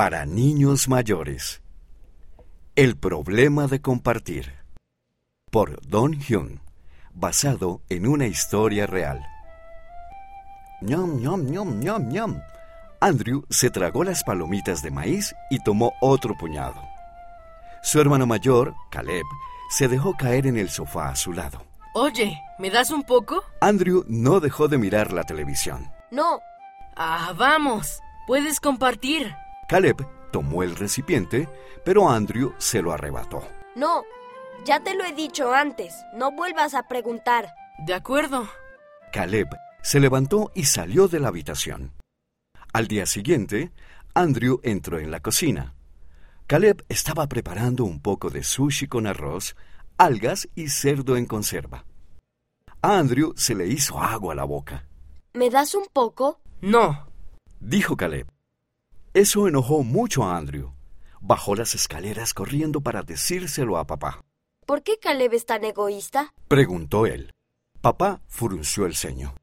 Para niños mayores. El problema de compartir. Por Don Hyun. Basado en una historia real. ñom, ñom, ñom, ñom, ñom. Andrew se tragó las palomitas de maíz y tomó otro puñado. Su hermano mayor, Caleb, se dejó caer en el sofá a su lado. Oye, ¿me das un poco? Andrew no dejó de mirar la televisión. No, Ah, vamos. Puedes compartir. Caleb tomó el recipiente, pero Andrew se lo arrebató. no. Ya te lo he dicho antes. No vuelvas a preguntar. De acuerdo. Caleb se levantó y salió de la habitación. Al día siguiente, Andrew entró en la cocina. Caleb estaba preparando un poco de sushi con arroz, algas y cerdo en conserva. A Andrew se le hizo agua a la boca. ¿Me das un poco? No. Dijo Caleb. Eso enojó mucho a Andrew. Bajó las escaleras corriendo para decírselo a papá. ¿Por qué Caleb es tan egoísta? Preguntó él. Papá frunció el ceño.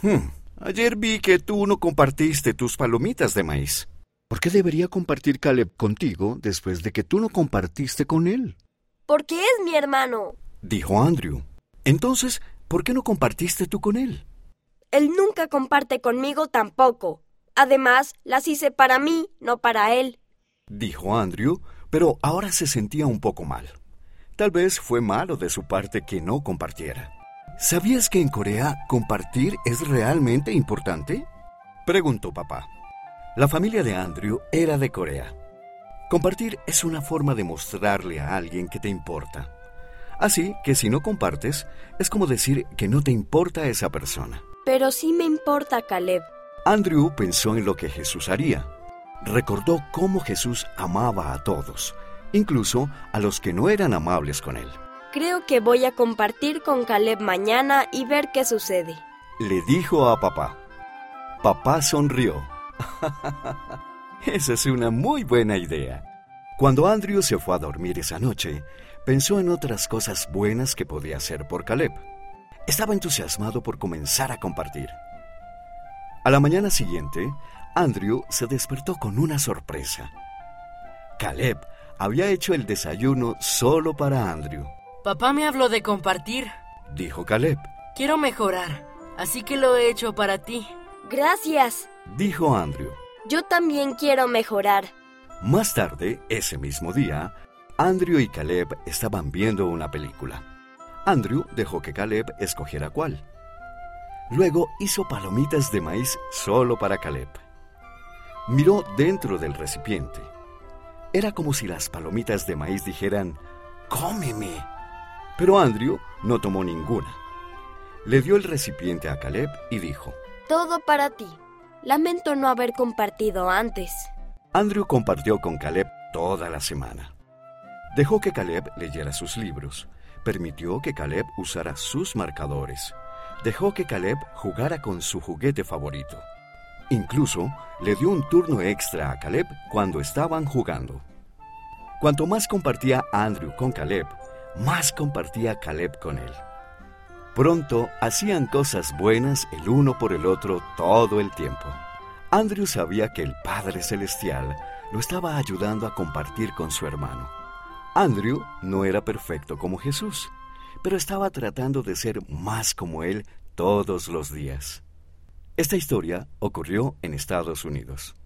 Hmm, ayer vi que tú no compartiste tus palomitas de maíz. ¿Por qué debería compartir Caleb contigo después de que tú no compartiste con él? Porque es mi hermano. Dijo Andrew. Entonces, ¿por qué no compartiste tú con él? Él nunca comparte conmigo tampoco. Además, las hice para mí, no para él. Dijo Andrew, pero ahora se sentía un poco mal. Tal vez fue malo de su parte que no compartiera. ¿Sabías que en Corea compartir es realmente importante? Preguntó papá. La familia de Andrew era de Corea. Compartir es una forma de mostrarle a alguien que te importa. Así que si no compartes, es como decir que no te importa esa persona. Pero sí me importa Caleb. Andrew pensó en lo que Jesús haría. Recordó cómo Jesús amaba a todos, incluso a los que no eran amables con él. Creo que voy a compartir con Caleb mañana y ver qué sucede. Le dijo a papá. Papá sonrió. Esa es una muy buena idea. Cuando Andrew se fue a dormir esa noche, pensó en otras cosas buenas que podía hacer por Caleb. Estaba entusiasmado por comenzar a compartir. A la mañana siguiente, Andrew se despertó con una sorpresa. Caleb había hecho el desayuno solo para Andrew, Papá me habló de compartir. dijo Caleb. Quiero mejorar, así que lo he hecho para ti. Gracias. Dijo Andrew. Yo también quiero mejorar. Más tarde, ese mismo día, Andrew y Caleb estaban viendo una película. Andrew dejó que Caleb escogiera cuál. Luego hizo palomitas de maíz solo para Caleb. Miró dentro del recipiente. Era como si las palomitas de maíz dijeran, ¡Cómeme! Pero Andrew no tomó ninguna. Le dio el recipiente a Caleb y dijo, Todo para ti. Lamento no haber compartido antes. Andrew compartió con Caleb toda la semana. Dejó que Caleb leyera sus libros, permitió que Caleb usara sus marcadores, dejó que Caleb jugara con su juguete favorito. Incluso le dio un turno extra a Caleb cuando estaban jugando. Cuanto más compartía Andrew con Caleb, más compartía Caleb con él. Pronto hacían cosas buenas el uno por el otro todo el tiempo. Andrew sabía que el Padre Celestial lo estaba ayudando a compartir con su hermano. Andrew no era perfecto como Jesús, pero estaba tratando de ser más como Él todos los días. Esta historia ocurrió en Estados Unidos.